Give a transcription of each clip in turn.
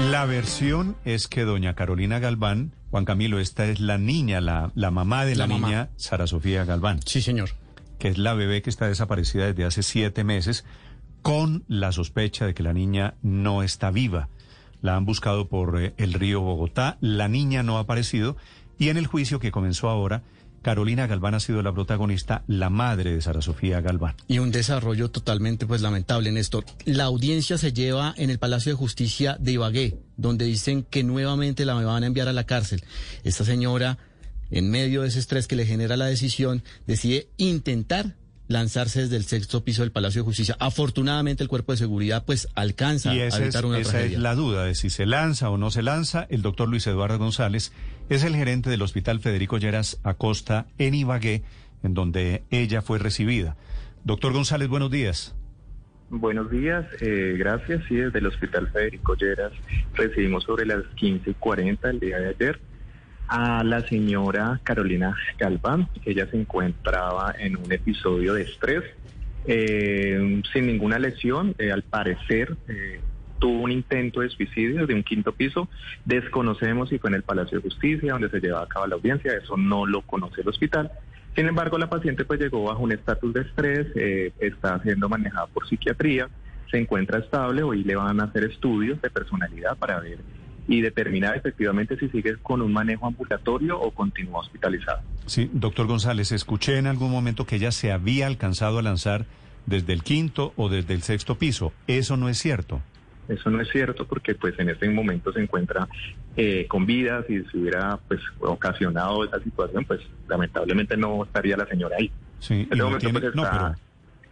La versión es que doña Carolina Galván, Juan Camilo, esta es la niña, la, la mamá de la, La niña, Sara Sofía Galván, Sí, señor. que es la bebé que está desaparecida desde hace siete meses, con la sospecha de que la niña no está viva. La han buscado por eh, el río Bogotá, la niña no ha aparecido, y en el juicio que comenzó ahora, Carolina Galván ha sido la protagonista, la madre de Sara Sofía Galván. Y un desarrollo totalmente pues lamentable, Néstor. La audiencia se lleva en el Palacio de Justicia de Ibagué, donde dicen que nuevamente la van a enviar a la cárcel. Esta señora, en medio de ese estrés que le genera la decisión, decide intentar lanzarse desde el sexto piso del Palacio de Justicia. Afortunadamente el cuerpo de seguridad pues alcanza Y a esa, es, evitar una esa tragedia. es la duda de si se lanza o no se lanza. El doctor Luis Eduardo González es el gerente del Hospital Federico Lleras Acosta en Ibagué, en donde ella fue recibida. Doctor González, buenos días. Buenos días, eh, gracias. Sí, desde el Hospital Federico Lleras recibimos sobre las 15 y 40 el día de ayer a la señora Carolina Galván. Ella se encontraba en un episodio de estrés eh, sin ninguna lesión. Eh, al parecer eh, tuvo un intento de suicidio de un quinto piso. Desconocemos si fue en el Palacio de Justicia donde se llevaba a cabo la audiencia. Eso no lo conoce el hospital. Sin embargo, la paciente pues llegó bajo un estatus de estrés, eh, está siendo manejada por psiquiatría, se encuentra estable, hoy le van a hacer estudios de personalidad para ver y determinar efectivamente si sigue con un manejo ambulatorio o continúa hospitalizada. Sí, doctor González, escuché en algún momento que ella se había alcanzado a lanzar desde el quinto o desde el sexto piso. Eso no es cierto. Eso no es cierto porque pues en este momento se encuentra eh, con vida, si se hubiera pues ocasionado esa situación, pues lamentablemente no estaría la señora ahí. Sí, y este no tiene- pues no, pero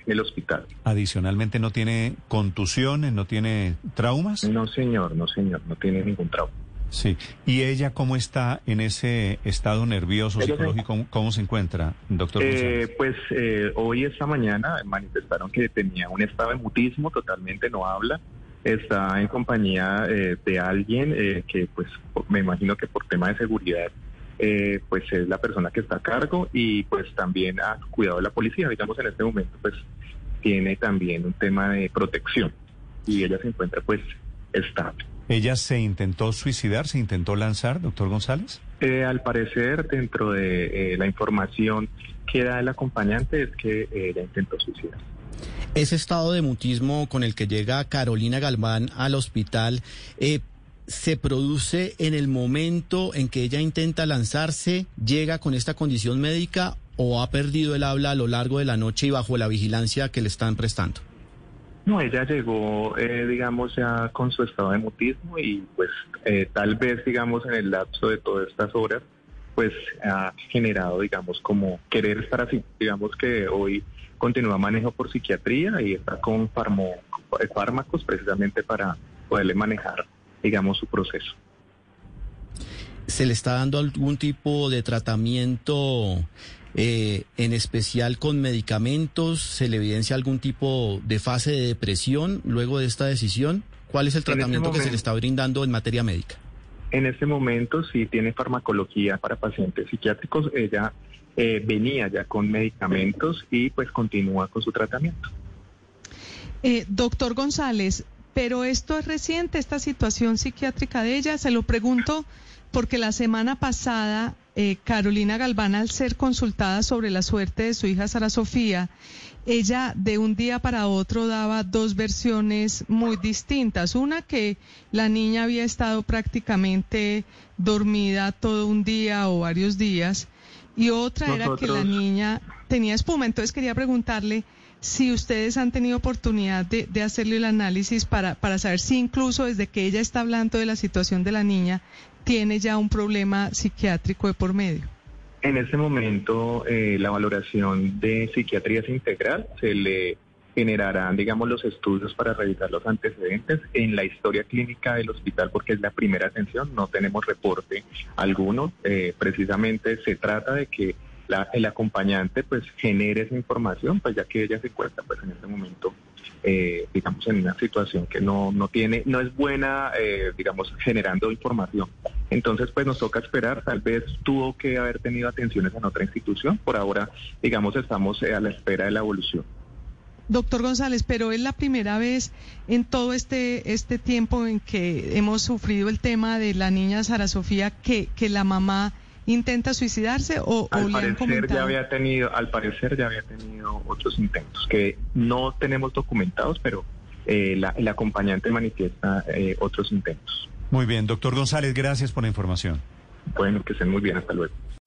el hospital. adicionalmente no tiene contusiones, no tiene traumas. No señor, no señor, no tiene ningún trauma. Sí. ¿Y ella cómo está en ese estado nervioso, Ella psicológico? ¿Cómo, cómo se encuentra, doctor? Eh, pues eh, hoy, esta mañana, manifestaron que tenía un estado de mutismo, totalmente no habla. Está en compañía eh, de alguien eh, que, pues, me imagino que por tema de seguridad, eh, pues es la persona que está a cargo y, pues, también a cuidado de la policía. Digamos, en este momento, pues, tiene también un tema de protección y ella se encuentra, pues, estable. ¿Ella se intentó suicidar, se intentó lanzar, doctor González? Eh, al parecer, dentro de eh, la información que da el acompañante, es que eh, ella intentó suicidar. Ese estado de mutismo con el que llega Carolina Galván al hospital eh, se produce en el momento en que ella intenta lanzarse, llega con esta condición médica o ha perdido el habla a lo largo de la noche y bajo la vigilancia que le están prestando. No, ella llegó, eh, digamos, ya con su estado de mutismo y pues eh, tal vez, digamos, en el lapso de todas estas horas, pues ha generado, digamos, como querer estar así. Digamos que hoy continúa manejo por psiquiatría y está con farmo- eh, fármacos precisamente para poderle manejar, digamos, su proceso. ¿Se le está dando algún tipo de tratamiento eh, en especial con medicamentos? ¿Se le evidencia algún tipo de fase de depresión luego de esta decisión? ¿Cuál es el este tratamiento que se le está brindando en materia médica? En este momento sí tiene farmacología para pacientes psiquiátricos. Ella eh, venía ya con medicamentos y pues continúa con su tratamiento. Eh, doctor González, pero esto es reciente, esta situación psiquiátrica de ella. Se lo pregunto porque la semana pasada eh, Carolina Galván, al ser consultada sobre la suerte de su hija Sara Sofía, ella de un día para otro daba dos versiones muy distintas. Una que la niña había estado prácticamente dormida todo un día o varios días y otra era que la niña tenía espuma. Entonces quería preguntarle si ustedes han tenido oportunidad de, hacerle el análisis para, para saber si incluso desde que ella está hablando de la situación de la niña, tiene ya un problema psiquiátrico de por medio. En este momento, eh, la valoración de psiquiatría es integral. Se le generarán, digamos, los estudios para revisar los antecedentes en la historia clínica del hospital, porque es la primera atención, no tenemos reporte alguno. Eh, precisamente se trata de que el acompañante pues genere esa información, pues ya que ella se encuentra pues en este momento eh, digamos, en una situación que no, no tiene, no es buena, eh, digamos, generando información. Entonces, pues nos toca esperar, tal vez tuvo que haber tenido atenciones en otra institución, por ahora, digamos, estamos eh, a la espera de la evolución. Doctor González, pero es la primera vez en todo este, este tiempo en que hemos sufrido el tema de la niña Sara Sofía que, que la mamá intenta suicidarse o, al le han parecer ya había tenido al parecer ya había tenido otros intentos que no tenemos documentados pero eh, la, el acompañante manifiesta eh, otros intentos. Muy bien doctor González gracias por la información. Bueno que estén muy bien hasta luego